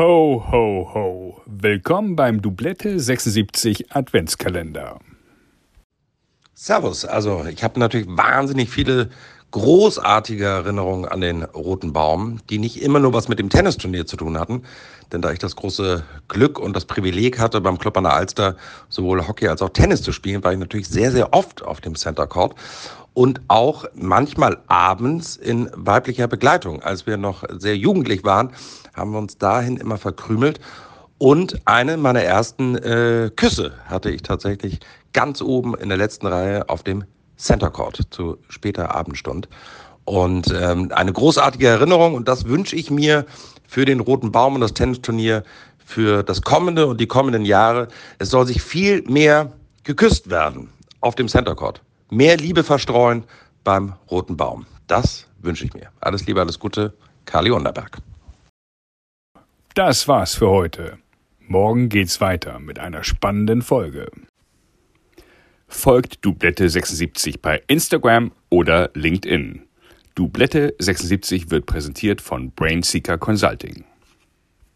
Ho, ho, ho. Willkommen beim Doublette 76 Adventskalender. Servus. Also, ich habe natürlich wahnsinnig viele großartige Erinnerungen an den Roten Baum, die nicht immer nur was mit dem Tennisturnier zu tun hatten. Denn da ich das große Glück und das Privileg hatte, beim Club an der Alster sowohl Hockey als auch Tennis zu spielen, war ich natürlich sehr, sehr oft auf dem Center Court und auch manchmal abends in weiblicher Begleitung. Als wir noch sehr jugendlich waren, haben wir uns dahin immer verkrümelt. Und eine meiner ersten äh, Küsse hatte ich tatsächlich ganz oben in der letzten Reihe auf dem Center Court zu später Abendstund. Und ähm, eine großartige Erinnerung und das wünsche ich mir für den Roten Baum und das Tennisturnier für das kommende und die kommenden Jahre. Es soll sich viel mehr geküsst werden auf dem Center Court. Mehr Liebe verstreuen beim Roten Baum. Das wünsche ich mir. Alles Liebe, alles Gute. Kali Unterberg. Das war's für heute. Morgen geht's weiter mit einer spannenden Folge. Folgt Dublette 76 bei Instagram oder LinkedIn. Dublette 76 wird präsentiert von Brainseeker Consulting.